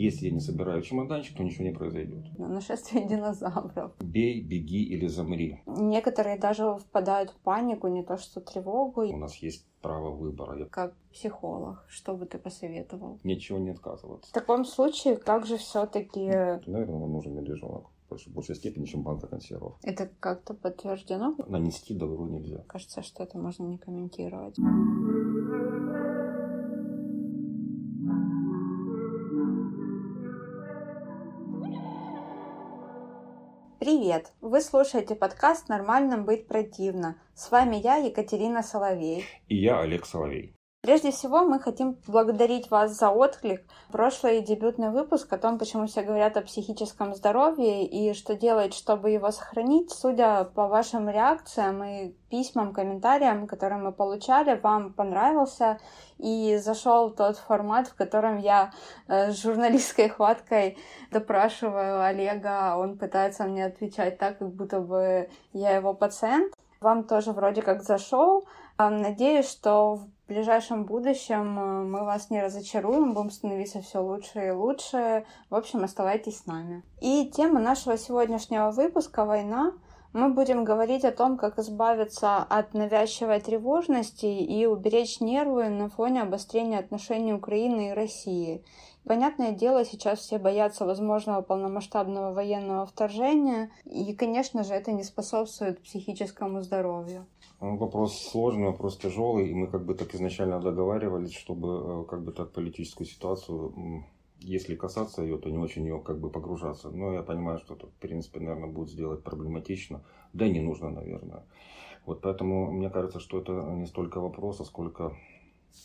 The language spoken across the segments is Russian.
если я не собираю чемоданчик, то ничего не произойдет. Нашествие динозавров. Бей, беги или замри. Некоторые даже впадают в панику, не то что тревогу. У нас есть право выбора. Я Как психолог, что бы ты посоветовал? ничего не отказываться. В таком случае, как же все-таки Наверное, нам нужен медвежонок в большей- большей степени, чем банка консервов. это как-то подтверждено? Нанести добро нельзя. Кажется, что это можно не комментировать. Привет! Вы слушаете подкаст «Нормальным быть противно». С вами я, Екатерина Соловей. И я Олег Соловей. Прежде всего, мы хотим поблагодарить вас за отклик. Прошлый дебютный выпуск о том, почему все говорят о психическом здоровье и что делать, чтобы его сохранить. Судя по вашим реакциям и письмам, комментариям, которые мы получали, вам понравился и зашел тот формат, в котором я э, с журналистской хваткой допрашиваю Олега, а он пытается мне отвечать так, как будто бы я его пациент. Вам тоже вроде как зашел. А, Надеюсь, что ближайшем будущем э, мы вас не разочаруем, будем становиться все лучше и лучше. В общем, оставайтесь с нами. И тема нашего сегодняшнего выпуска «Война». Мы будем говорить о том, как избавиться от навязчивой тревожности и уберечь нервы на фоне обострения отношений Украины и России. Понятное дело, сейчас все боятся возможного полномасштабного военного вторжения, и, конечно же, это не способствует психическому здоровью. Ну, Вопрос сложный, вопрос тяжелый, и мы как бы так изначально договаривались, чтобы э, как бы так политическую ситуацию, если касаться ее, то не очень в нее как бы погружаться. Но я понимаю, что это, в принципе, наверное, будет сделать проблематично, да и не нужно, наверное. Вот поэтому мне кажется, что это не столько вопрос, а сколько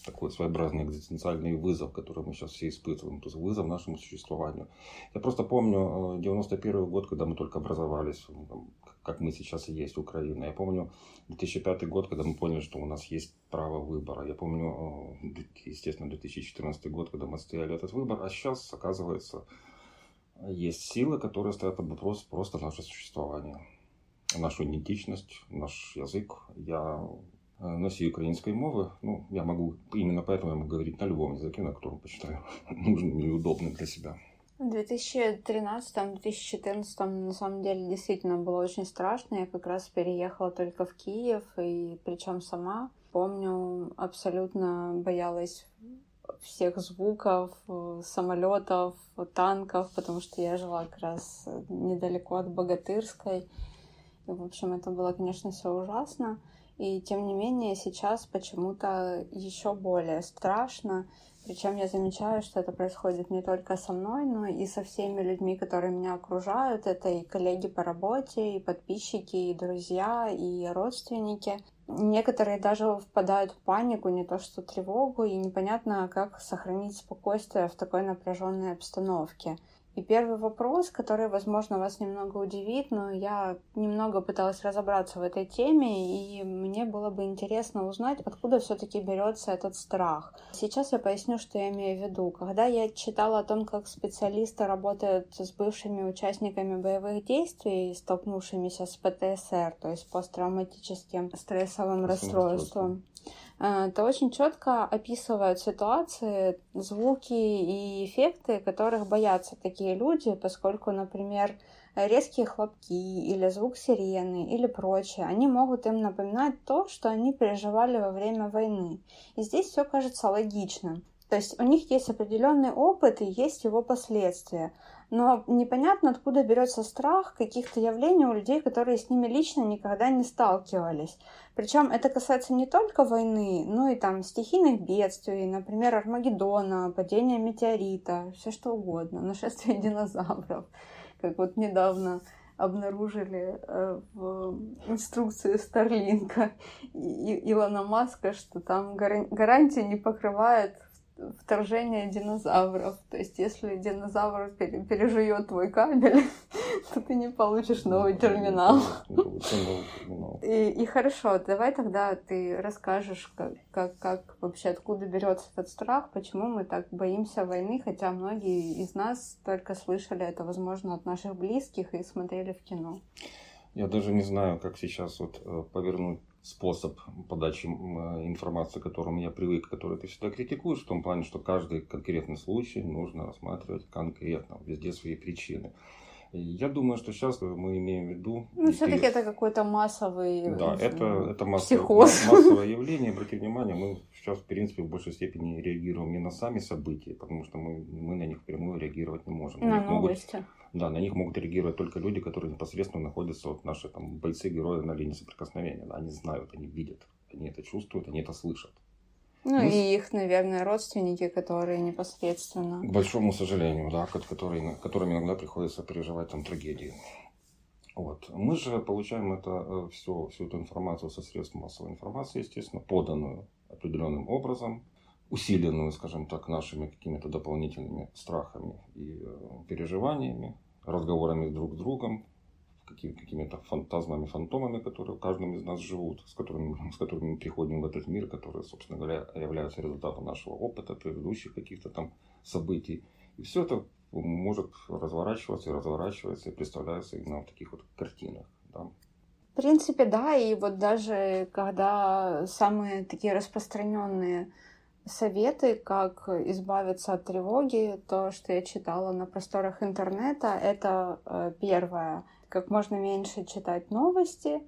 такой своеобразный экзистенциальный вызов, который мы сейчас все испытываем, то есть вызов нашему существованию. Я просто помню э, 91 год, когда мы только образовались, ну, как мы сейчас и есть Украина. Я помню 2005 год, когда мы поняли, что у нас есть право выбора. Я помню, э, естественно, 2014 год, когда мы отстояли этот выбор. А сейчас, оказывается, есть силы, которые ставят под вопрос просто наше существование. Нашу идентичность, наш язык. Я э, носитель украинской мовы. Ну, я могу, именно поэтому я могу говорить на любом языке, на котором посчитаю нужным и удобным для себя. В 2013-2014 на самом деле действительно было очень страшно. Я как раз переехала только в Киев, и причем сама. Помню, абсолютно боялась всех звуков, самолетов, танков, потому что я жила как раз недалеко от Богатырской. И, в общем, это было, конечно, все ужасно. И тем не менее, сейчас почему-то еще более страшно. Причем я замечаю, что это происходит не только со мной, но и со всеми людьми, которые меня окружают. Это и коллеги по работе, и подписчики, и друзья, и родственники. Некоторые даже впадают в панику, не то что тревогу, и непонятно, как сохранить спокойствие в такой напряженной обстановке. И первый вопрос, который, возможно, вас немного удивит, но я немного пыталась разобраться в этой теме, и мне было бы интересно узнать, откуда все-таки берется этот страх. Сейчас я поясню, что я имею в виду. Когда я читала о том, как специалисты работают с бывшими участниками боевых действий, столкнувшимися с ПТСР, то есть посттравматическим стрессовым расстройством, то очень четко описывают ситуации, звуки и эффекты, которых боятся такие люди, поскольку, например, резкие хлопки или звук сирены или прочее, они могут им напоминать то, что они переживали во время войны. И здесь все кажется логичным. То есть у них есть определенный опыт и есть его последствия. Но непонятно, откуда берется страх каких-то явлений у людей, которые с ними лично никогда не сталкивались. Причем это касается не только войны, но и там стихийных бедствий, например, Армагеддона, падения метеорита, все что угодно, нашествие динозавров, как вот недавно обнаружили э, в инструкции Старлинка и Илона Маска, что там гаран- гарантия не покрывает вторжение динозавров. То есть, если динозавр пере- пережует твой кабель, то ты не получишь новый терминал. И, и хорошо, давай тогда ты расскажешь, как, как, как вообще откуда берется этот страх, почему мы так боимся войны, хотя многие из нас только слышали это, возможно, от наших близких и смотрели в кино. Я даже не знаю, как сейчас вот э, повернуть способ подачи информации, к которому я привык, который ты всегда критикуешь, в том плане, что каждый конкретный случай нужно рассматривать конкретно, везде свои причины. Я думаю, что сейчас мы имеем в виду... Ну, все-таки ты... это какой-то массовый... Да, это, это массовое, массовое явление. Обрати внимание, мы сейчас, в принципе, в большей степени реагируем не на сами события, потому что мы, мы на них прямую реагировать не можем. На, на новости. Могут, да, на них могут реагировать только люди, которые непосредственно находятся, вот наши там бойцы, герои на линии соприкосновения. Да, они знают, они видят, они это чувствуют, они это слышат. Ну, Мы... и их, наверное, родственники, которые непосредственно... К большому сожалению, да, которые, которым иногда приходится переживать там трагедии. Вот. Мы же получаем это все, всю эту информацию со средств массовой информации, естественно, поданную определенным образом, усиленную, скажем так, нашими какими-то дополнительными страхами и э, переживаниями, разговорами друг с другом, какими-то фантазмами, фантомами, которые в каждом из нас живут, с которыми, с которыми мы приходим в этот мир, которые, собственно говоря, являются результатом нашего опыта, предыдущих каких-то там событий. И все это может разворачиваться и разворачиваться и представляется именно в таких вот картинах. Да. В принципе, да, и вот даже когда самые такие распространенные советы, как избавиться от тревоги, то, что я читала на просторах интернета, это э, первое как можно меньше читать новости.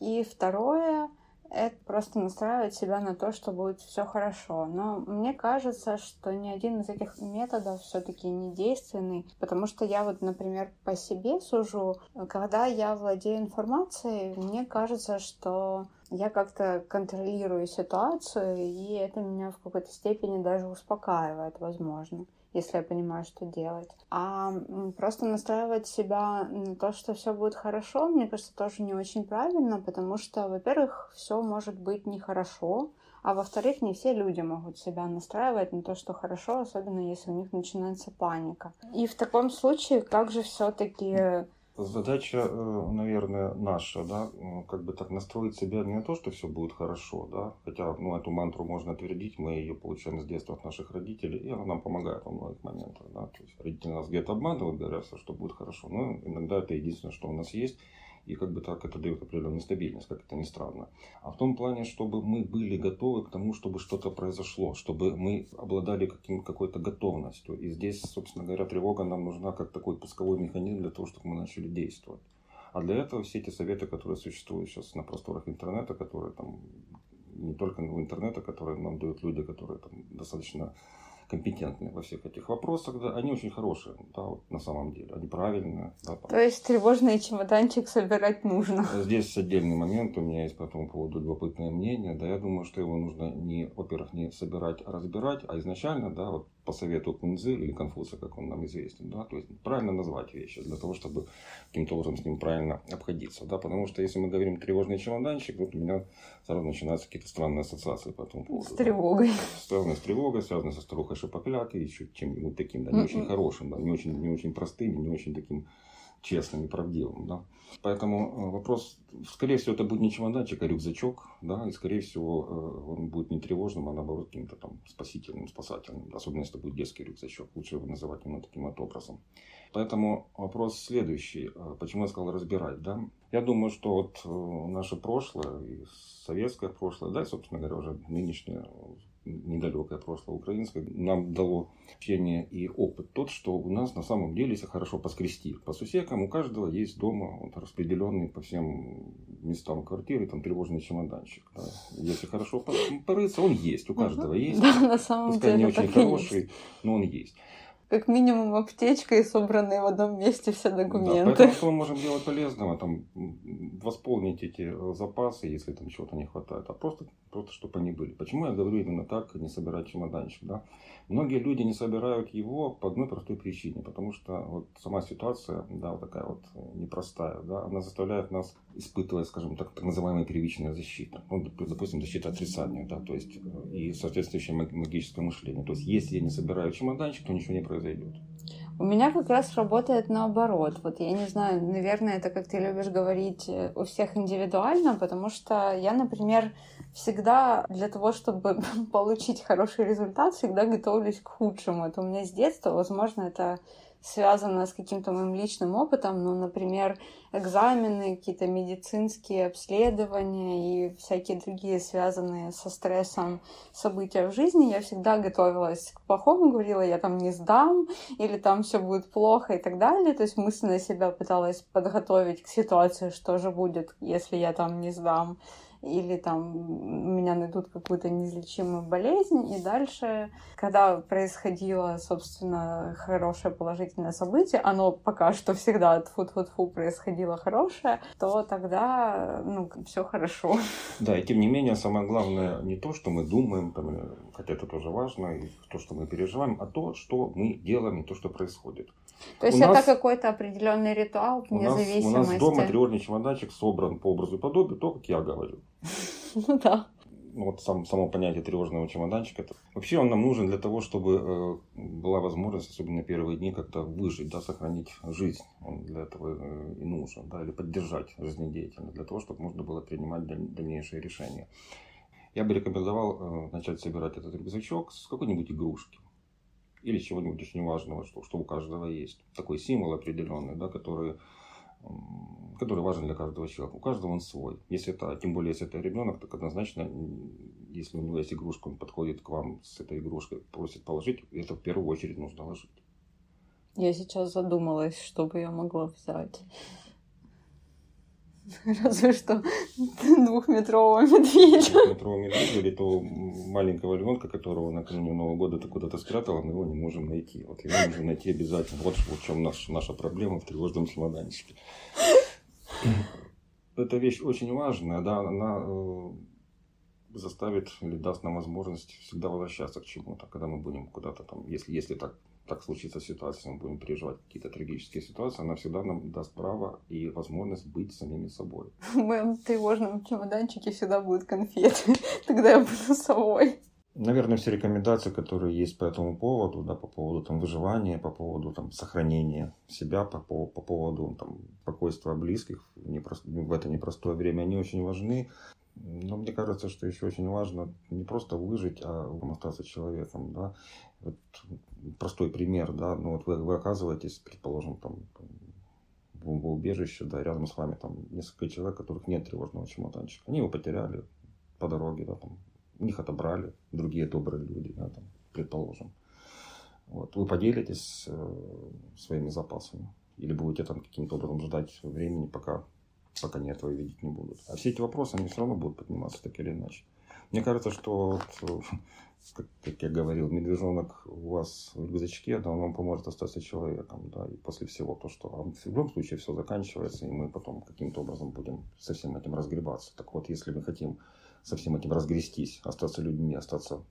И второе — это просто настраивать себя на то, что будет все хорошо. Но мне кажется, что ни один из этих методов все-таки не действенный, потому что я вот, например, по себе сужу, когда я владею информацией, мне кажется, что я как-то контролирую ситуацию, и это меня в какой-то степени даже успокаивает, возможно если я понимаю, что делать. А просто настраивать себя на то, что все будет хорошо, мне кажется, тоже не очень правильно, потому что, во-первых, все может быть нехорошо, а во-вторых, не все люди могут себя настраивать на то, что хорошо, особенно если у них начинается паника. И в таком случае, как же все-таки Задача, э, наверное, наша, да, как бы так настроить себя не на то, что все будет хорошо, да, хотя, ну, эту мантру можно твердить, мы ее получаем с детства от наших родителей, и она нам помогает во многих моментах, да, то есть родители нас где-то обманывают, говорят, что будет хорошо, но иногда это единственное, что у нас есть, и как бы так это дает определенную стабильность, как это ни странно. А в том плане, чтобы мы были готовы к тому, чтобы что-то произошло, чтобы мы обладали каким, какой-то готовностью. И здесь, собственно говоря, тревога нам нужна как такой пусковой механизм для того, чтобы мы начали действовать. А для этого все эти советы, которые существуют сейчас на просторах интернета, которые там не только в интернете, которые нам дают люди, которые там достаточно компетентны во всех этих вопросах, да, они очень хорошие, да, вот на самом деле, они правильные. Да, То есть тревожный чемоданчик собирать нужно. Здесь отдельный момент, у меня есть по этому поводу любопытное мнение, да, я думаю, что его нужно не, во-первых, не собирать, а разбирать, а изначально, да, вот по совету Кунзы или Конфуция, как он нам известен, да, то есть правильно назвать вещи для того, чтобы каким-то образом с ним правильно обходиться, да, потому что если мы говорим тревожный чемоданчик, вот у меня сразу начинаются какие-то странные ассоциации по этому поводу. С тревогой. Да. Связанные с тревогой, связанные со старухой шипоклятой, еще чем-нибудь таким, да, не очень хорошим, да, не очень, не очень простым, не очень таким честным и правдивым, да. Поэтому э, вопрос, скорее всего, это будет не чемоданчик, а рюкзачок, да, и, скорее всего, э, он будет не тревожным, а наоборот каким-то там спасительным, спасательным. Особенно, если это будет детский рюкзачок. Лучше его называть именно таким вот образом. Поэтому вопрос следующий. Э, почему я сказал разбирать, да? Я думаю, что вот наше прошлое, и советское прошлое, да, и, собственно говоря, уже нынешнее недалекое прошлое украинское, нам дало общение и опыт тот, что у нас на самом деле, если хорошо поскрести по сусекам, у каждого есть дома вот, распределенный по всем местам квартиры там тревожный чемоданчик. Да. Если хорошо порыться, он есть, у каждого есть. Да, на самом Пускай деле не очень хороший, но он есть как минимум аптечка и собранные в одном месте все документы. Да, поэтому что мы можем делать полезного? Там, восполнить эти э, запасы, если там чего-то не хватает, а просто, просто чтобы они были. Почему я говорю именно так, не собирать чемоданчик? Да? Многие люди не собирают его по одной простой причине, потому что вот сама ситуация, да, вот такая вот э, непростая, да, она заставляет нас испытывать, скажем так, так называемая первичная защита. Ну, допустим, защита отрицания, да, то есть э, и соответствующее магическое мышление. То есть, если я не собираю чемоданчик, то ничего не произойдет. У меня как раз работает наоборот. Вот я не знаю, наверное, это, как ты любишь говорить, э, у всех индивидуально, потому что я, например, всегда для того, чтобы получить хороший результат, всегда готовлюсь к худшему. Это у меня с детства, возможно, это связано с каким-то моим личным опытом, ну, например, экзамены, какие-то медицинские обследования и всякие другие связанные со стрессом события в жизни, я всегда готовилась к плохому, говорила, я там не сдам, или там все будет плохо и так далее. То есть мысленно себя пыталась подготовить к ситуации, что же будет, если я там не сдам или там меня найдут какую-то неизлечимую болезнь, и дальше, когда происходило, собственно, хорошее положительное событие, оно пока что всегда фу фу фу происходило хорошее, то тогда, ну, все хорошо. Да, и тем не менее, самое главное не то, что мы думаем, там, хотя это тоже важно, и то, что мы переживаем, а то, что мы делаем и то, что происходит. То есть у это нас, какой-то определенный ритуал вне у нас, зависимости. У нас дома триорный чемоданчик собран по образу и подобию, то, как я говорю. Ну да. Вот сам, само понятие тревожного чемоданчика. Вообще он нам нужен для того, чтобы э, была возможность, особенно первые дни, как-то выжить, да, сохранить жизнь. Он для этого э, и нужен, да, или поддержать жизнедеятельность, для того, чтобы можно было принимать даль- дальнейшие решения. Я бы рекомендовал э, начать собирать этот рюкзачок с какой-нибудь игрушки или чего-нибудь очень важного, что, что у каждого есть. Такой символ определенный, да, который который важен для каждого человека. У каждого он свой. Если это, тем более, если это ребенок, так однозначно, если у него есть игрушка, он подходит к вам с этой игрушкой, просит положить, это в первую очередь нужно ложить. Я сейчас задумалась, что бы я могла взять. Разве что двухметрового медведя. Двухметрового медведя или то маленького львенка, которого накануне Нового года ты куда-то спрятала, мы его не можем найти. Вот его нужно найти обязательно. Вот в чем наш, наша проблема в тревожном чемоданчике. Эта вещь очень важная, да, она э, заставит или даст нам возможность всегда возвращаться к чему-то, когда мы будем куда-то там, если, если так так случится ситуация, мы будем переживать какие-то трагические ситуации, она всегда нам даст право и возможность быть самими собой. В моем тревожном чемоданчике всегда будут конфеты. Тогда я буду собой. Наверное, все рекомендации, которые есть по этому поводу, да, по поводу там, выживания, по поводу там, сохранения себя, по, по, по поводу там, спокойствия близких в, непрост... в это непростое время, они очень важны. Но мне кажется, что еще очень важно не просто выжить, а остаться человеком. Да? Вот простой пример, да, ну вот вы, вы оказываетесь, предположим, там, в бомбоубежище, да, рядом с вами там несколько человек, которых нет тревожного чемоданчика. Они его потеряли по дороге, да, там, них отобрали другие добрые люди, да, там, предположим. Вот. Вы поделитесь э, своими запасами или будете там каким-то образом ждать времени, пока, пока они этого видеть не будут. А все эти вопросы, они все равно будут подниматься так или иначе. Мне кажется, что вот, как, как я говорил, медвежонок у вас в рюкзачке, да, он вам поможет остаться человеком, да, и после всего то, что а в любом случае все заканчивается, и мы потом каким-то образом будем со всем этим разгребаться. Так вот, если мы хотим со всем этим разгрестись, остаться людьми, остаться,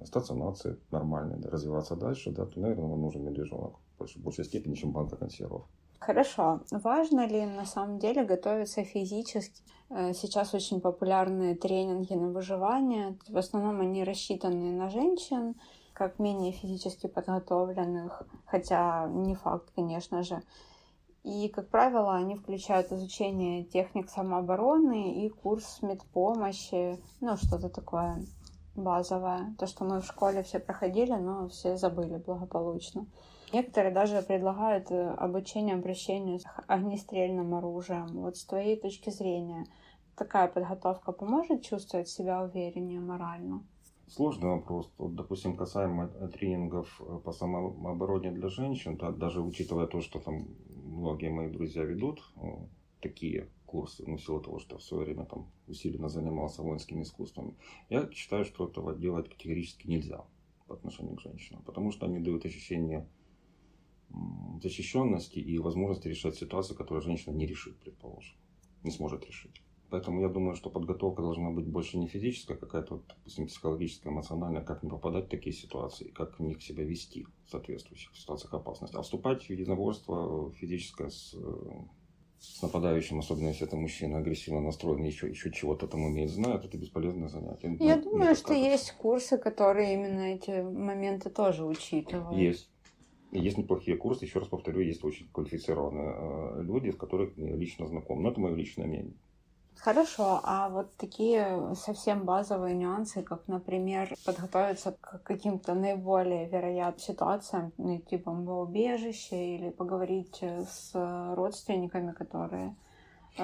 остаться нацией нормальной, да, развиваться дальше, да, то, наверное, нам нужен медвежонок в большей, степени, чем банка консервов. Хорошо. Важно ли на самом деле готовиться физически? Э, сейчас очень популярны тренинги на выживание. В основном они рассчитаны на женщин, как менее физически подготовленных, хотя не факт, конечно же. И, как правило, они включают изучение техник самообороны и курс медпомощи, ну, что-то такое базовое. То, что мы в школе все проходили, но все забыли благополучно. Некоторые даже предлагают э, обучение обращению с огнестрельным оружием. Вот с твоей точки зрения, такая подготовка поможет чувствовать себя увереннее морально? Сложный вопрос. Вот, допустим, касаемо тренингов э, по самообороне для женщин, да, даже учитывая то, что там многие мои друзья ведут э, такие курсы, ну, в силу того, что в свое время там усиленно занимался воинскими искусствами, я считаю, что этого делать категорически нельзя по отношению к женщинам, потому что они дают ощущение защищенности и возможности решать ситуацию, которую женщина не решит, предположим, не сможет решить. Поэтому я думаю, что подготовка должна быть больше не физическая, а какая-то, вот, допустим, психологическая, эмоциональная, как не попадать в такие ситуации, как в них себя вести в соответствующих ситуациях опасности. А вступать в единоборство физическое с, с нападающим, особенно если это мужчина агрессивно настроен, еще, еще чего-то там умеет, знает, это бесполезное занятие. Я ну, думаю, что есть курсы, которые именно эти моменты тоже учитывают. Есть. Есть неплохие курсы, еще раз повторю, есть очень квалифицированные э, люди, с которыми я лично знаком. Но это мое личное мнение. Хорошо, а вот такие совсем базовые нюансы, как, например, подготовиться к каким-то наиболее вероятным ситуациям, найти бомбоубежище или поговорить с родственниками, которые э,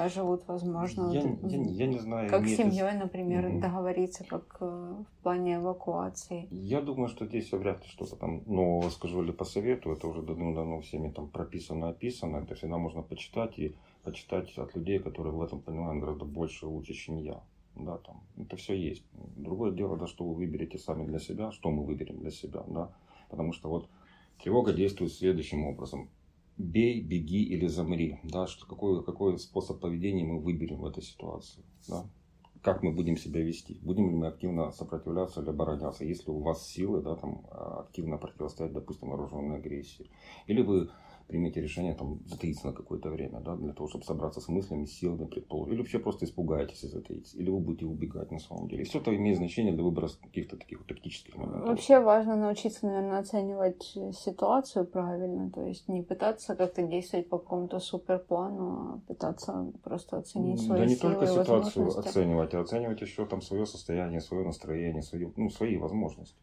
живут, возможно, я, вот, я, я не знаю. как с семьей, например, mm договориться, как э, в плане эвакуации. Я думаю, что здесь вряд ли что-то там нового скажу или посоветую. Это уже давно-давно всеми там прописано, описано. Это всегда можно почитать и почитать от людей, которые в этом понимают гораздо больше лучше, чем я. Да, там, это все есть. Другое дело, да, что вы выберете сами для себя, что мы выберем для себя, да. Потому что вот тревога действует следующим образом. Бей, беги или замри. Да, что, какой, какой способ поведения мы выберем в этой ситуации. Да? Как мы будем себя вести? Будем ли мы активно сопротивляться или обороняться? Если у вас силы да, там, активно противостоять, допустим, вооруженной агрессии. Или вы примите решение там затаиться на какое-то время, да, для того, чтобы собраться с мыслями, силами, предположим. Или вообще просто испугаетесь и затаитесь. Или вы будете убегать на самом деле. И все это имеет значение для выбора каких-то таких вот тактических моментов. Вообще важно научиться, наверное, оценивать ситуацию правильно. То есть не пытаться как-то действовать по какому-то суперплану, а пытаться просто оценить свои Да не силы только ситуацию оценивать, а оценивать еще там свое состояние, свое настроение, свои, ну, свои возможности.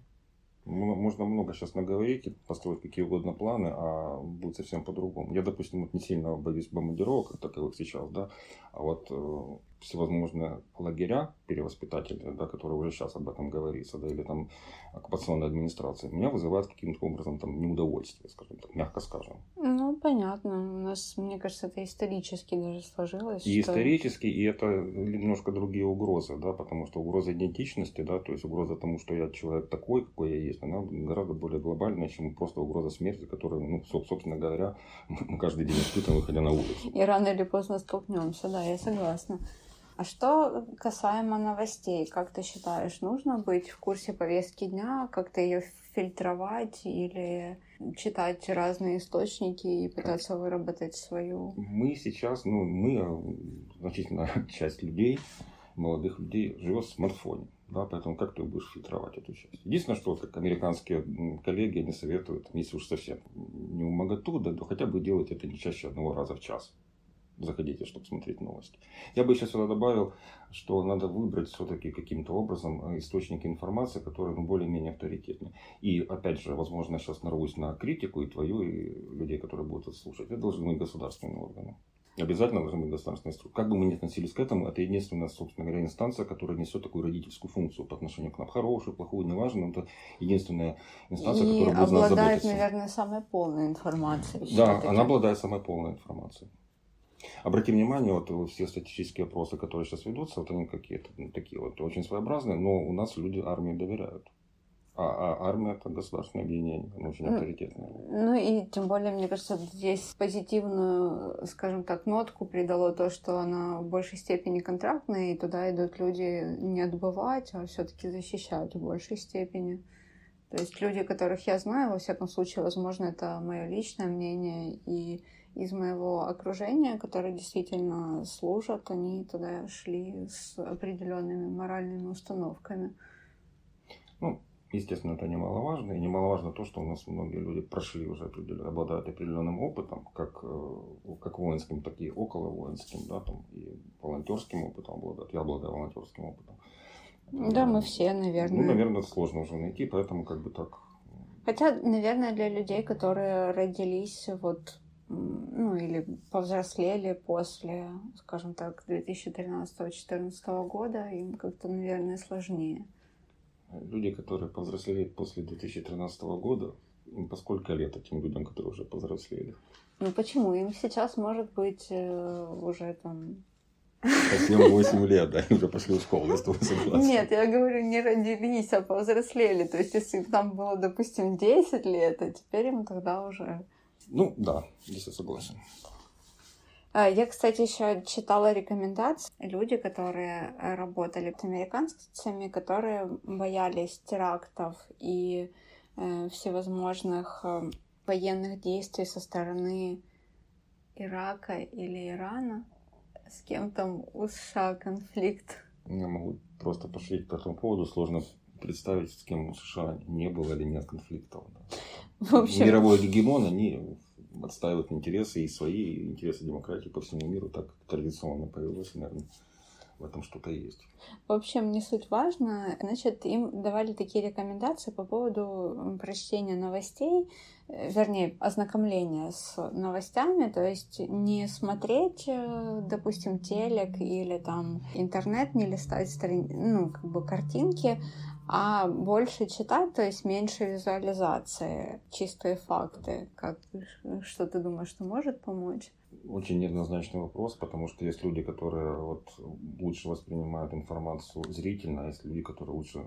Можно много сейчас наговорить построить какие угодно планы, а будет совсем по-другому. Я, допустим, вот не сильно боюсь бомбардировок, таковых сейчас, да, а вот э, всевозможные лагеря перевоспитательные, да, которые уже сейчас об этом говорится, да, или там оккупационная администрация, меня вызывает каким-то образом там неудовольствие, скажем так, мягко скажем. Ну, понятно. У нас, мне кажется, это исторически даже сложилось. И что- исторически, и это немножко другие угрозы, да, потому что угроза идентичности, да, то есть угроза тому, что я человек такой, какой я есть, она гораздо более глобальная, чем просто угроза смерти, которую, ну, соб- собственно говоря, мы каждый день испытываем, выходя на улицу. И рано или поздно столкнемся, да, я согласна. А что касаемо новостей, как ты считаешь, нужно быть в курсе повестки дня, как-то ее фильтровать или читать разные источники и пытаться выработать свою? Мы сейчас, ну, мы, а, значительная часть людей, молодых людей, живет в смартфоне. Да, поэтому как ты будешь фильтровать эту часть? Единственное, что как американские коллеги, они советуют, если уж совсем не умоготу, да, то хотя бы делать это не чаще одного раза в час. Заходите, чтобы смотреть новости. Я бы еще сюда добавил, что надо выбрать все-таки каким-то образом э, источники информации, которые ну, более-менее авторитетны. И опять же, возможно, сейчас нарвусь на критику и твою, и людей, которые будут это слушать. Это должны быть государственные органы. Обязательно должны быть государственные структуры. Как бы мы ни относились к этому, это единственная, собственно говоря, инстанция, которая несет такую родительскую функцию по отношению к нам. Хорошую, плохую, неважно, но это единственная инстанция, и которая будет обладает, наверное, самой полной информацией. Да, она обладает самой полной информацией. Обрати внимание, вот все статистические опросы, которые сейчас ведутся, вот они какие-то ну, такие вот очень своеобразные, но у нас люди армии доверяют. А, а армия это государственное объединение, оно очень Ну, авторитетное. Ну и тем более, мне кажется, здесь позитивную, скажем так, нотку придало то, что она в большей степени контрактная, и туда идут люди не отбывать, а все-таки защищать в большей степени. То есть люди, которых я знаю, во всяком случае, возможно, это мое личное мнение, и из моего окружения, которые действительно служат, они туда шли с определенными моральными установками. Ну, естественно, это немаловажно. И немаловажно то, что у нас многие люди прошли уже определенно, обладают определенным опытом, как, э, как воинским, так и около воинским, да, там, и волонтерским опытом обладают. Я обладаю волонтерским опытом. Да, мы Э, все, наверное. Ну, наверное, сложно уже найти, поэтому как бы так Хотя, наверное, для людей, которые родились вот, ну, или повзрослели после, скажем так, 2013-2014 года, им как-то, наверное, сложнее. Люди, которые повзрослели после 2013 года, им по сколько лет этим людям, которые уже повзрослели? Ну почему? Им сейчас может быть э, уже там... По 7-8 лет, да, уже пошли в школу, я с тобой согласен. Нет, я говорю, не родились, а повзрослели. То есть, если им там было, допустим, 10 лет, а теперь им тогда уже Ну, да, здесь я согласен. А, Я, кстати, еще читала рекомендации. Люди, которые э, работали с американцами, которые боялись терактов и э, всевозможных э, военных действий со стороны Ирака или Ирана. С кем там у США конфликт? Я могу просто пошутить по этому поводу. Сложно представить, с кем у США не было или нет конфликтов. В общем, Мировой гегемон, они отстаивают интересы и свои, и интересы демократии по всему миру. Так традиционно появилось, наверное, в этом что-то есть. В общем, не суть важно. Значит, им давали такие рекомендации по поводу прочтения новостей, э, вернее, ознакомления с новостями, то есть не смотреть, э, допустим, телек или там интернет, не листать страни... ну, как бы картинки, а больше читать, то есть меньше визуализации, чистые факты. Как, что ты думаешь, что может помочь? очень неоднозначный вопрос, потому что есть люди, которые вот лучше воспринимают информацию зрительно, а есть люди, которые лучше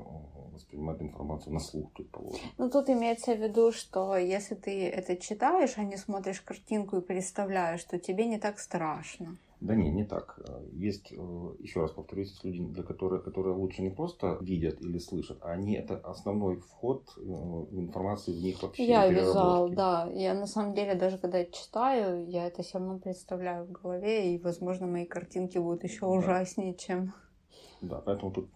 воспринимают информацию на слух, предположим. Ну, тут имеется в виду, что если ты это читаешь, а не смотришь картинку и представляешь, то тебе не так страшно. Да не, не так. Есть, э, еще раз повторюсь, есть люди, для которых, которые лучше не просто видят или слышат, а они это основной вход э, информации в них вообще. Я вязал, да. Я на самом деле даже когда читаю, я это все равно представляю в голове, и, возможно, мои картинки будут еще да. ужаснее, чем... Да, поэтому тут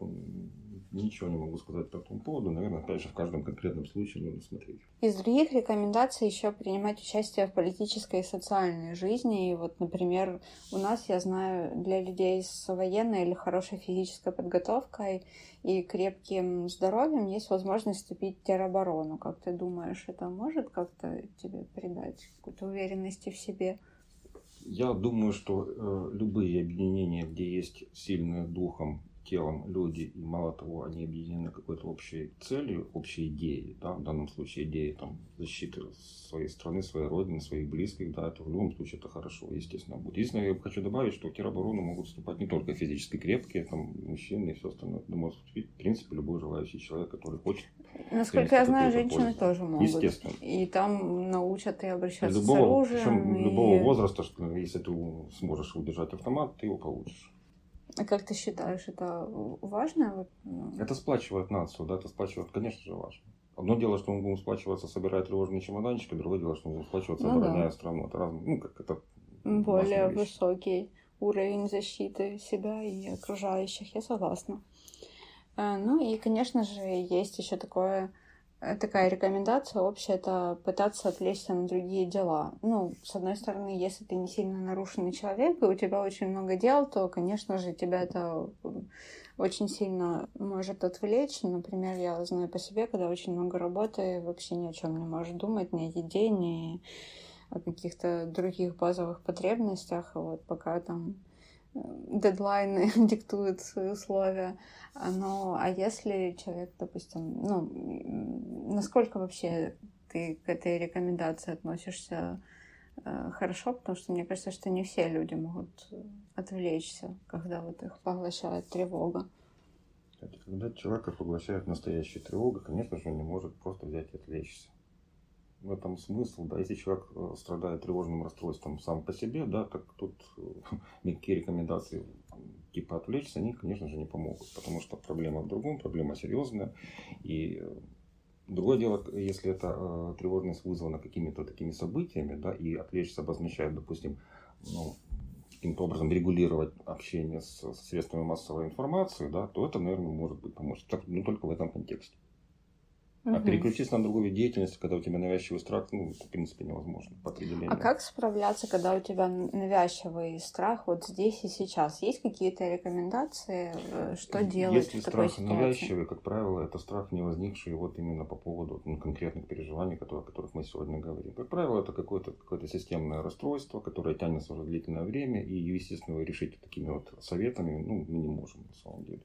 ничего не могу сказать по этому поводу. Наверное, опять же, в каждом конкретном случае нужно смотреть. Из других рекомендаций еще принимать участие в политической и социальной жизни. И вот, например, у нас, я знаю, для людей с военной или хорошей физической подготовкой и крепким здоровьем есть возможность вступить в тероборону. Как ты думаешь, это может как-то тебе придать какую-то уверенности в себе? Я думаю, что э, любые объединения, где есть сильные духом телом люди, и мало того, они объединены какой-то общей целью, общей идеей, да, в данном случае идеей там, защиты своей страны, своей родины, своих близких, да, это в любом случае это хорошо, естественно, будет. Единственное, я хочу добавить, что в тероборону могут вступать не только физически крепкие, там, мужчины и все остальное, это может в принципе, любой желающий человек, который хочет. Насколько я знаю, женщины пользу. тоже могут. Естественно. И там научат и обращаться любого, с оружием. Причем и... любого возраста, что если ты сможешь удержать автомат, ты его получишь. А как ты считаешь, это важно? Ну. Это сплачивает нацию, да, это сплачивает, конечно же, важно. Одно дело, что мы будем сплачиваться, собирая тревожные чемоданчики, другое дело, что мы будем сплачиваться, ну, обороняя да. страну. Это разные, ну, как это... Более высокий уровень защиты себя и окружающих, я согласна. Э, ну и, конечно же, есть еще такое такая рекомендация общая, это пытаться отвлечься на другие дела. Ну, с одной стороны, если ты не сильно нарушенный человек, и у тебя очень много дел, то, конечно же, тебя это очень сильно может отвлечь. Например, я знаю по себе, когда очень много работы, вообще ни о чем не можешь думать, ни о еде, ни о каких-то других базовых потребностях. Вот пока там дедлайны диктуют свои условия. Но, а если человек, допустим, ну, насколько вообще ты к этой рекомендации относишься э, хорошо, потому что мне кажется, что не все люди могут отвлечься, когда вот их поглощает тревога. Когда человека поглощает настоящая тревога, конечно же, он не может просто взять и отвлечься в этом смысл, да, если человек э, страдает тревожным расстройством сам по себе, да, так тут э, никакие рекомендации типа отвлечься, они, конечно же, не помогут, потому что проблема в другом, проблема серьезная, и э, Другое дело, если это э, тревожность вызвана какими-то такими событиями, да, и отвлечься обозначает, допустим, ну, каким-то образом регулировать общение с, средствами массовой информации, да, то это, наверное, может быть поможет. Так, ну, только в этом контексте. Угу. А переключиться на другую деятельность, когда у тебя навязчивый страх, ну, это, в принципе, невозможно по определению. А как справляться, когда у тебя навязчивый страх вот здесь и сейчас? Есть какие-то рекомендации, э, что делать Если в такой страх ситуации? навязчивый, как правило, это страх, не возникший вот именно по поводу ну, конкретных переживаний, которые, о которых мы сегодня говорим. Как правило, это какое-то какое системное расстройство, которое тянется уже длительное время, и, естественно, решить такими вот советами ну, мы не можем на самом деле.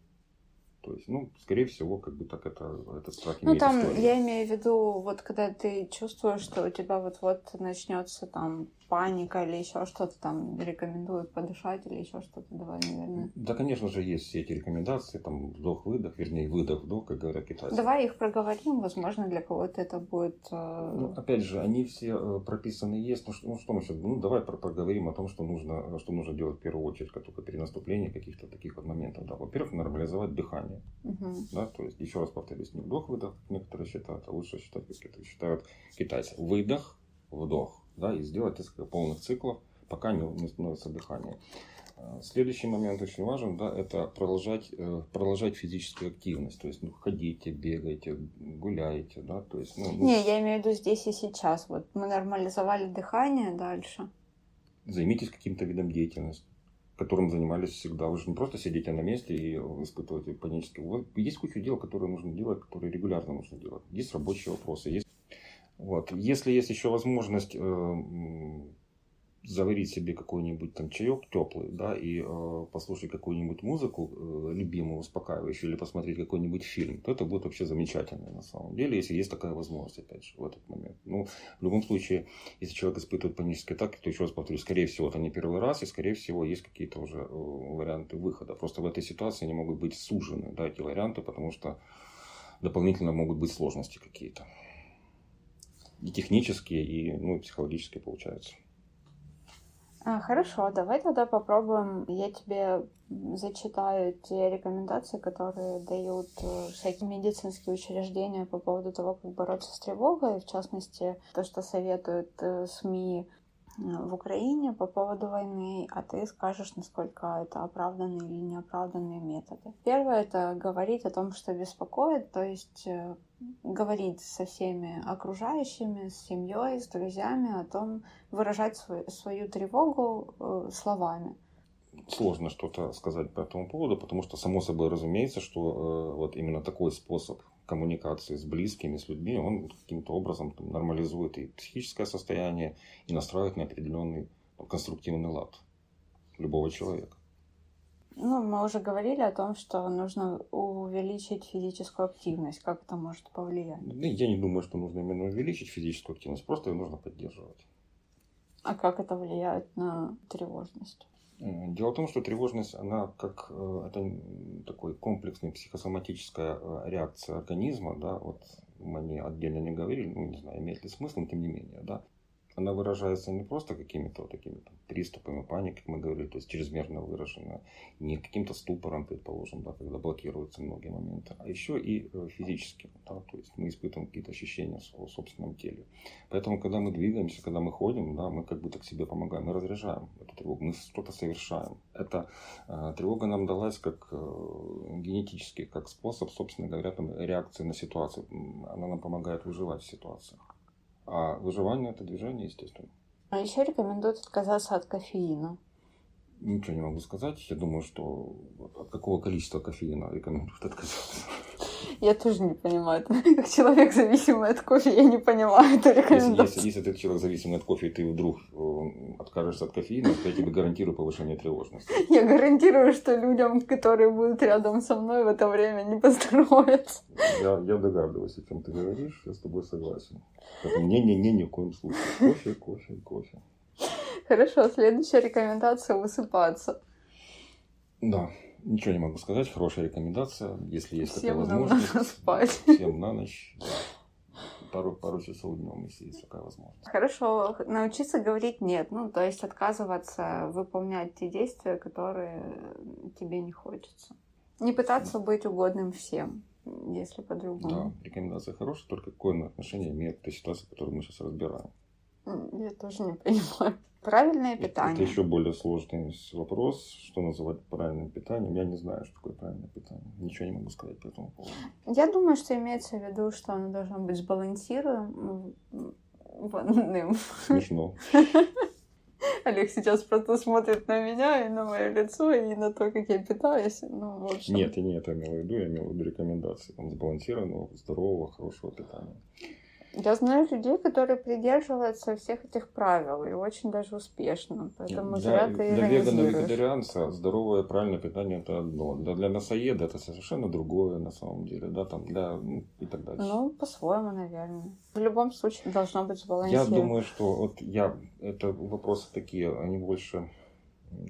То есть, ну, скорее всего, как бы так это, этот страх Ну, там, историю. я имею в виду, вот когда ты чувствуешь, что у тебя вот-вот начнется там паника или еще что-то там рекомендуют подышать или еще что-то, давай, наверное. Да, конечно же, есть все эти рекомендации, там вдох-выдох, вернее, выдох-вдох, как говорят китайцы. Давай их проговорим, возможно, для кого-то это будет... Э... Ну, опять же, они все э, прописаны есть, ну что, ну, что мы сейчас, ну, давай проговорим о том, что нужно, что нужно делать в первую очередь, как только при наступлении каких-то таких вот моментов. Да. Во-первых, нормализовать дыхание, угу. да, то есть, еще раз повторюсь, не вдох-выдох, некоторые считают, а лучше считать, как это считают китайцы. Выдох, вдох, да, и сделать несколько полных циклов, пока не, не становится дыхание. А, следующий момент очень важен, да, это продолжать, э, продолжать физическую активность, то есть ну, ходите, бегайте, гуляете, да, то есть... Ну, не, я имею в виду здесь и сейчас, вот мы нормализовали дыхание дальше. Займитесь каким-то видом деятельности. Которым занимались всегда. Вы же не просто сидите на месте и испытываете панические. Вот есть куча дел, которые нужно делать, которые регулярно нужно делать. Есть рабочие вопросы. Есть... Вот. Если есть еще возможность э, заварить себе какой-нибудь там чаек теплый, да, и э, послушать какую-нибудь музыку э, любимую, успокаивающую, или посмотреть какой-нибудь фильм, то это будет вообще замечательно на самом деле, если есть такая возможность, опять же, в этот момент. Ну, в любом случае, если человек испытывает панические атаки, то еще раз повторюсь, скорее всего, это не первый раз, и скорее всего есть какие-то уже э, варианты выхода. Просто в этой ситуации они могут быть сужены, да, эти варианты, потому что дополнительно могут быть сложности какие-то. И технические, и ну, и психологические получаются. А, хорошо, давай тогда попробуем. Я тебе зачитаю те рекомендации, которые дают э, всякие медицинские учреждения по поводу того, как бороться с тревогой. В частности, то, что советуют э, СМИ в Украине по поводу войны, а ты скажешь, насколько это оправданные или неоправданные методы. Первое — это говорить о том, что беспокоит, то есть говорить со всеми окружающими, с семьей, с друзьями о том, выражать свою, свою тревогу э, словами. Сложно что-то сказать по этому поводу, потому что само собой разумеется, что э, вот именно такой способ коммуникации с близкими, с людьми, он каким-то образом там, нормализует и психическое состояние, и настраивает на определенный ну, конструктивный лад любого человека. Ну, мы уже говорили о том, что нужно увеличить физическую активность. Как это может повлиять? Я не думаю, что нужно именно увеличить физическую активность, просто ее нужно поддерживать. А как это влияет на тревожность? Дело в том, что тревожность, она как э, это такой комплексная психосоматическая э, реакция организма, да, вот мы не отдельно не говорили, ну не знаю, имеет ли смысл, но тем не менее, да она выражается не просто какими-то вот такими там, приступами паники, как мы говорили, то есть чрезмерно выраженная, не каким-то ступором, предположим, да, когда блокируются многие моменты, а еще и э, физически, да, то есть мы испытываем какие-то ощущения в собственном теле. Поэтому, когда мы двигаемся, когда мы ходим, да, мы как бы так себе помогаем, мы разряжаем эту тревогу, мы что-то совершаем. Эта э, тревога нам далась как э, генетически, как способ, собственно говоря, там, реакции на ситуацию. Она нам помогает выживать в ситуациях. А выживание это движение, естественно. А еще рекомендуют отказаться от кофеина. Ничего не могу сказать. Я думаю, что от какого количества кофеина рекомендуют отказаться. Я тоже не понимаю. Как человек зависимый от кофе, я не понимаю эту рекомендацию. Если, если, если ты человек зависимый от кофе, и ты вдруг э, откажешься от кофеина, то я тебе гарантирую повышение тревожности. Я гарантирую, что людям, которые будут рядом со мной в это время, не поздоровятся. Я, я догадываюсь, о чем ты говоришь, я с тобой согласен. Не-не-не, ни в коем случае. Кофе, кофе, кофе. Хорошо, следующая рекомендация – высыпаться. Да, Ничего не могу сказать. Хорошая рекомендация, если есть Всем такая возможность. Надо спать. Всем на ночь. Пару, пару часов днем, если есть такая возможность. Хорошо, научиться говорить нет. Ну, то есть отказываться выполнять те действия, которые тебе не хочется. Не пытаться быть угодным всем, если по-другому. Да, рекомендация хорошая, только какое отношение имеет к той ситуации, которую мы сейчас разбираем. Я тоже не понимаю. Правильное питание. Это, еще более сложный вопрос, что называть правильным питанием. Я не знаю, что такое правильное питание. Ничего не могу сказать по этому поводу. Я думаю, что имеется в виду, что оно должно быть сбалансированным. Смешно. Олег сейчас просто смотрит на меня и на мое лицо, и на то, как я питаюсь. Ну, в общем. Нет, я не это имел в виду, я имел в виду рекомендации там, сбалансированного, здорового, хорошего питания. Я знаю людей, которые придерживаются всех этих правил и очень даже успешно. Поэтому для, зря ты Для вегана вегетарианца здоровое правильное питание это одно. Да, для мясоеда это совершенно другое на самом деле. Да, там для ну, и так далее. Ну, по-своему, наверное. В любом случае должно быть сбалансировано. Я думаю, что вот я это вопросы такие, они больше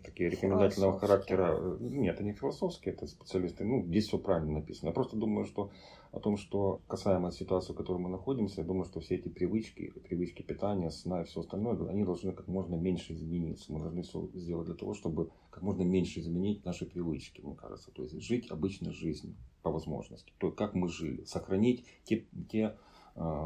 такие рекомендательного характера. Нет, они философские, это специалисты. Ну, здесь все правильно написано. Я просто думаю, что о том, что касаемо ситуации, в которой мы находимся, я думаю, что все эти привычки, привычки питания, сна и все остальное, они должны как можно меньше измениться. Мы должны все сделать для того, чтобы как можно меньше изменить наши привычки, мне кажется. То есть жить обычной жизнью по возможности. То, как мы жили. Сохранить те, те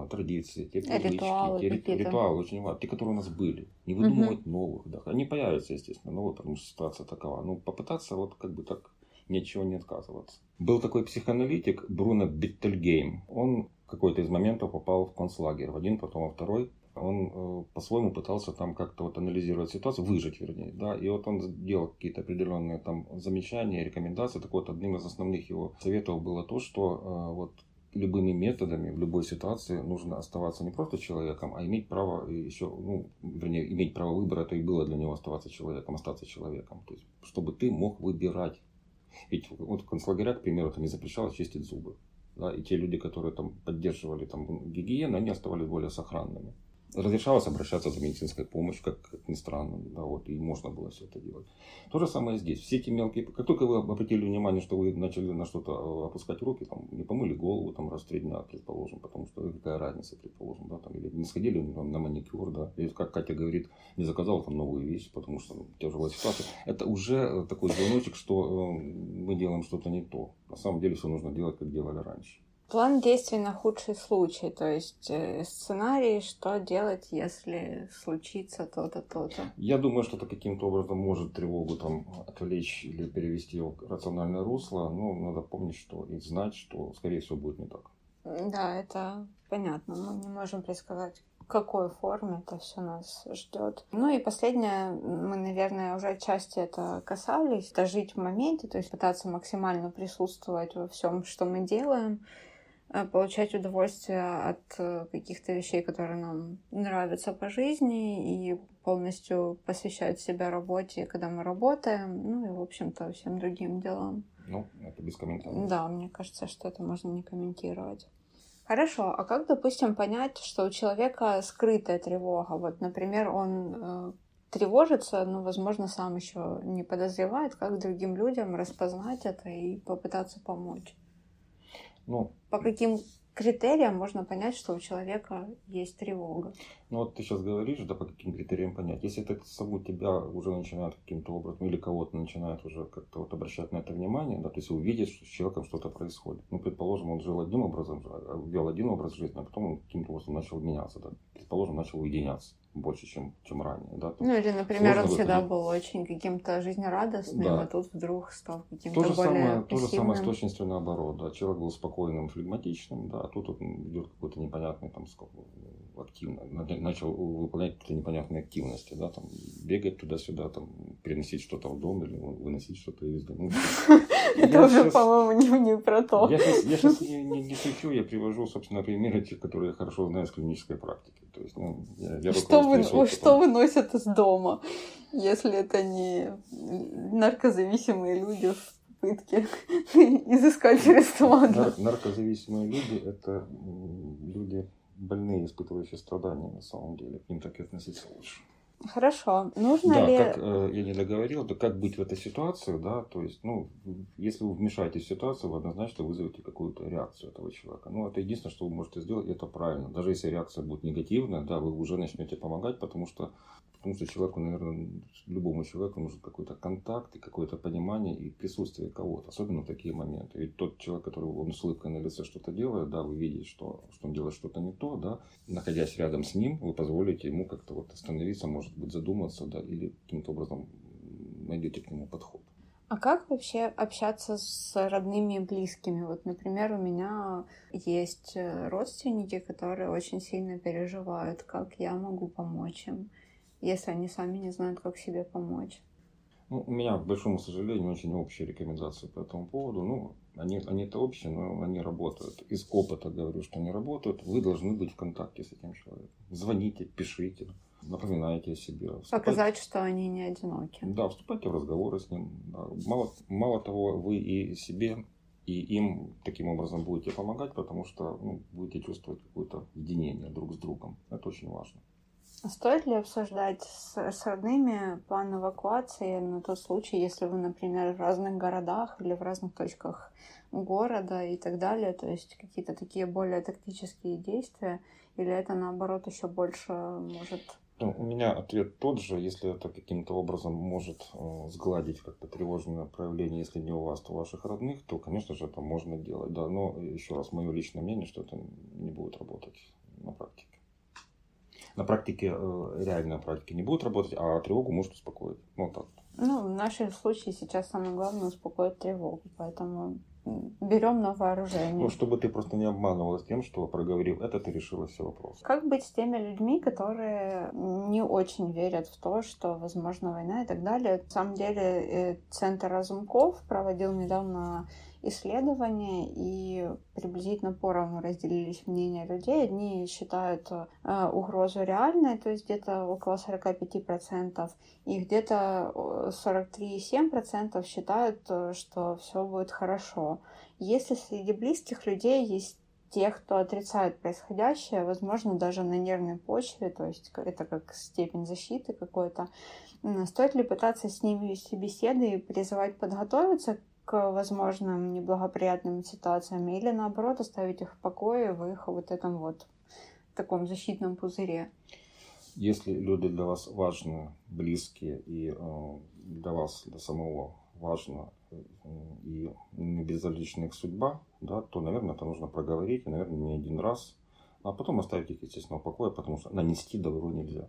традиции, те привычки, ритуалы, те ритуалы, ритуалы очень важны, те, которые у нас были. Не выдумывать угу. новых. Да. Они появятся, естественно, новые, потому что ситуация такова. Но попытаться вот как бы так ничего не отказываться. Был такой психоаналитик Бруно Беттельгейм. Он какой-то из моментов попал в концлагерь, в один, потом во второй. Он э, по-своему пытался там как-то вот анализировать ситуацию, выжить вернее, да, и вот он делал какие-то определенные там замечания, рекомендации. Так вот, одним из основных его советов было то, что э, вот любыми методами в любой ситуации нужно оставаться не просто человеком, а иметь право еще, ну, вернее, иметь право выбора, это и было для него оставаться человеком, остаться человеком. То есть, чтобы ты мог выбирать. Ведь вот в концлагерях, к примеру, там не запрещалось чистить зубы. Да, и те люди, которые там поддерживали там гигиену, они оставались более сохранными разрешалось обращаться за медицинской помощью, как, как ни странно, да, вот, и можно было все это делать. То же самое здесь. Все эти мелкие, как только вы обратили внимание, что вы начали на что-то э, опускать руки, там, не помыли голову там, раз в три дня, предположим, потому что какая разница, предположим, да, там, или не сходили на маникюр, да, или, как Катя говорит, не заказал там новую вещь, потому что ну, тяжелая ситуация. Это уже э, такой звоночек, что э, мы делаем что-то не то. На самом деле все нужно делать, как делали раньше. План действий на худший случай, то есть э, сценарий, что делать, если случится то-то, то-то. Я думаю, что это каким-то образом может тревогу там отвлечь или перевести в рациональное русло, но надо помнить, что и знать, что, скорее всего, будет не так. Да, это понятно. Мы не можем предсказать, в какой форме это все нас ждет. Ну и последнее, мы, наверное, уже отчасти это касались, это жить в моменте, то есть пытаться максимально присутствовать во всем, что мы делаем, получать удовольствие от э, каких-то вещей, которые нам нравятся по жизни, и полностью посвящать себя работе, когда мы работаем, ну и, в общем-то, всем другим делам. Ну, это без комментариев. Да, мне кажется, что это можно не комментировать. Хорошо, а как, допустим, понять, что у человека скрытая тревога? Вот, например, он э, тревожится, но, возможно, сам еще не подозревает, как другим людям распознать это и попытаться помочь. Ну, По каким критериям можно понять, что у человека есть тревога? Ну вот ты сейчас говоришь, да, по каким критериям понять. Если это саму тебя уже начинает каким-то образом, или кого-то начинает уже как-то вот обращать на это внимание, да, то есть увидеть, что с человеком что-то происходит. Ну, предположим, он жил одним образом, а, вел один образ жизни, а потом он каким-то образом начал меняться, да, предположим, начал уединяться больше, чем, чем ранее. Да? Ну или, например, он всегда был очень каким-то жизнерадостным, да. а тут вдруг стал каким-то то же более самое, То же самое с точностью наоборот. Да. Человек был спокойным, флегматичным, да, а тут вот идет какой-то непонятный там активно, начал выполнять какие-то непонятные активности, да, там, бегать туда-сюда, там, переносить что-то в дом или выносить что-то из дома. Это уже, по-моему, не про то. Я сейчас не шучу, я привожу, собственно, примеры, которые я хорошо знаю с клинической практики. То есть, ну, что, вы, что выносят из дома, если это не наркозависимые люди в попытке изыскать средства? Нар- наркозависимые люди – это люди больные, испытывающие страдания на самом деле. К ним так и относиться лучше. Хорошо. Нужно да, ли... как э, я не договорил, то как быть в этой ситуации, да, то есть, ну, если вы вмешаетесь в ситуацию, вы однозначно вызовете какую-то реакцию этого человека. Ну, это единственное, что вы можете сделать, это правильно. Даже если реакция будет негативная, да, вы уже начнете помогать, потому что Потому что человеку, наверное, любому человеку нужен какой-то контакт и какое-то понимание и присутствие кого-то, особенно в такие моменты. Ведь тот человек, который он с улыбкой на лице что-то делает, да, вы видите, что, что он делает что-то не то, да, находясь рядом с ним, вы позволите ему как-то вот остановиться, может быть, задуматься, да, или каким-то образом найдете к нему подход. А как вообще общаться с родными и близкими? Вот, например, у меня есть э, родственники, которые очень сильно переживают, как я могу помочь им если они сами не знают, как себе помочь. Ну, у меня, к большому сожалению, очень общие рекомендации по этому поводу. Ну, они, они это общие, но они работают. Из опыта говорю, что они работают. Вы должны быть в контакте с этим человеком. Звоните, пишите, напоминайте о себе. Вступайте... Показать, что они не одиноки. Да, вступайте в разговоры с ним. Мало, мало того, вы и себе, и им таким образом будете помогать, потому что ну, будете чувствовать какое-то единение друг с другом. Это очень важно. Стоит ли обсуждать с, с родными план эвакуации на тот случай, если вы, например, в разных городах или в разных точках города и так далее, то есть какие-то такие более тактические действия, или это наоборот еще больше может... Ну, у меня ответ тот же, если это каким-то образом может э, сгладить как-то тревожное проявление, если не у вас, то у ваших родных, то, конечно же, это можно делать, да, но еще раз, мое личное мнение, что это не будет работать на практике на практике, э, реально практике не будет работать, а тревогу может успокоить. Ну, так. Ну, в нашем случае сейчас самое главное успокоить тревогу, поэтому берем на вооружение. Ну, чтобы ты просто не обманывалась тем, что проговорив это, ты решила все вопросы. Как быть с теми людьми, которые не очень верят в то, что возможна война и так далее? На самом деле, э, Центр Разумков проводил недавно исследования, и приблизительно поровну разделились мнения людей. Одни считают э, угрозу реальной, то есть где-то около 45%, и где-то 43,7% считают, э, что все будет хорошо. Если среди близких людей есть тех, кто отрицает происходящее, возможно, даже на нервной почве, то есть это как степень защиты какой-то, стоит ли пытаться с ними вести беседы и призывать подготовиться к возможным неблагоприятным ситуациям или наоборот оставить их в покое в их вот этом вот таком защитном пузыре. Если люди для вас важны, близкие и э, для вас, для самого важно э, и не безразлична их судьба, да, то, наверное, это нужно проговорить, и, наверное, не один раз, а потом оставить их, естественно, в покое, потому что нанести добро нельзя.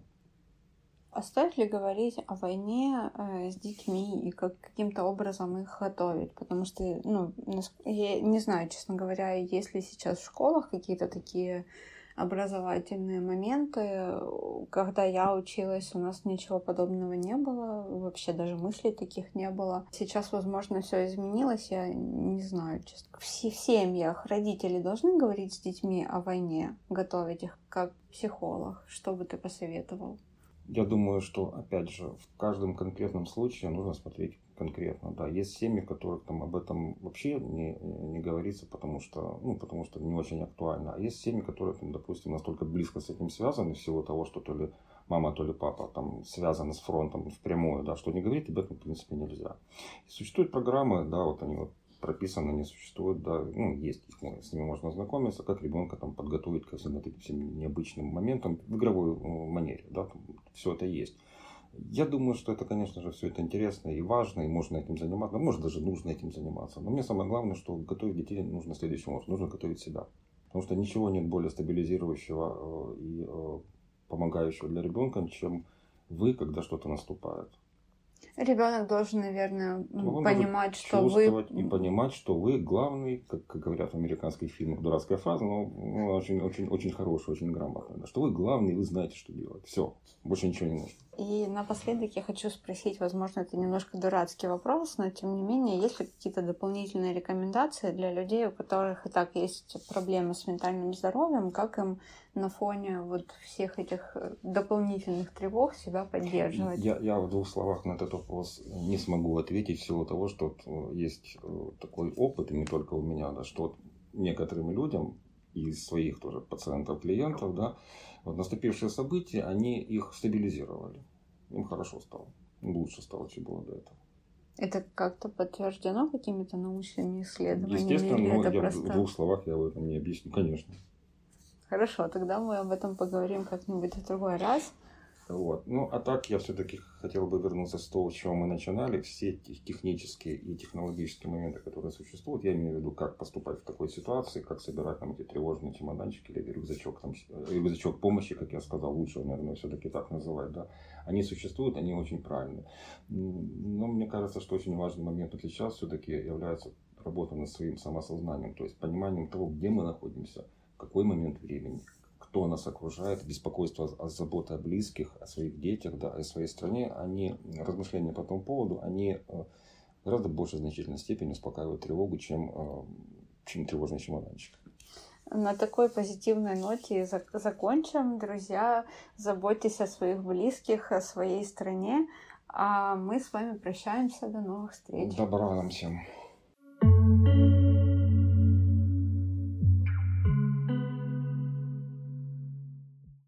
А стоит ли говорить о войне э, с детьми и как каким-то образом их готовить? Потому что, ну, я не знаю, честно говоря, есть ли сейчас в школах какие-то такие образовательные моменты. Когда я училась, у нас ничего подобного не было, вообще даже мыслей таких не было. Сейчас, возможно, все изменилось, я не знаю, честно. В, семьях родители должны говорить с детьми о войне, готовить их как психолог. Что бы ты посоветовал? Я думаю, что, опять же, в каждом конкретном случае нужно смотреть конкретно. Да, есть семьи, в которых там об этом вообще не, не говорится, потому что, ну, потому что не очень актуально. А есть семьи, которые, там, допустим, настолько близко с этим связаны, в силу того, что то ли мама, то ли папа там связаны с фронтом впрямую, да, что не говорить об этом, в принципе, нельзя. И существуют программы, да, вот они вот прописано, не существует, да, ну, есть, с ними можно ознакомиться, как ребенка там подготовить ко всем этим всем необычным моментам в игровой э, манере, да, там все это есть. Я думаю, что это, конечно же, все это интересно и важно, и можно этим заниматься, может даже нужно этим заниматься. Но мне самое главное, что готовить детей нужно следующим образом, нужно готовить себя. Потому что ничего нет более стабилизирующего э, и э, помогающего для ребенка, чем вы, когда что-то наступает. Ребенок должен, наверное, Он понимать, что вы... и понимать, что вы главный, как, как говорят в американских фильмах, дурацкая фраза, но ну, очень, очень, очень хорошая, очень грамотная, что вы главный, вы знаете, что делать. Все, больше ничего не нужно. И напоследок я хочу спросить, возможно, это немножко дурацкий вопрос, но тем не менее, есть ли какие-то дополнительные рекомендации для людей, у которых и так есть проблемы с ментальным здоровьем, как им на фоне вот всех этих э, дополнительных тревог себя поддерживать? Я, я в двух словах на этот вопрос не смогу ответить в силу того, что э, есть э, такой опыт, и не только у меня, да, что некоторым людям из своих тоже пациентов, клиентов, да, вот наступившие события, они их стабилизировали. Им хорошо стало. Лучше стало, чем было до этого. Это как-то подтверждено какими-то научными исследованиями? Естественно, но я просто... в двух словах я об этом не объясню, конечно. Хорошо, тогда мы об этом поговорим как-нибудь в другой раз. Вот. Ну, а так я все-таки хотел бы вернуться с того, с чего мы начинали. Все технические и технологические моменты, которые существуют, я имею в виду, как поступать в такой ситуации, как собирать там эти тревожные чемоданчики или рюкзачок, там, рюкзачок помощи, как я сказал, лучше, наверное, все-таки так называть, да. Они существуют, они очень правильны. Но мне кажется, что очень важный момент сейчас все-таки является работа над своим самосознанием, то есть пониманием того, где мы находимся, какой момент времени, кто нас окружает, беспокойство о заботе о близких, о своих детях, да, о своей стране, они, размышления по этому поводу, они э, гораздо большей значительной степени успокаивают тревогу, чем, э, чем тревожный чемоданчик. На такой позитивной ноте закончим. Друзья, заботьтесь о своих близких, о своей стране. А мы с вами прощаемся. До новых встреч. Добра нам всем.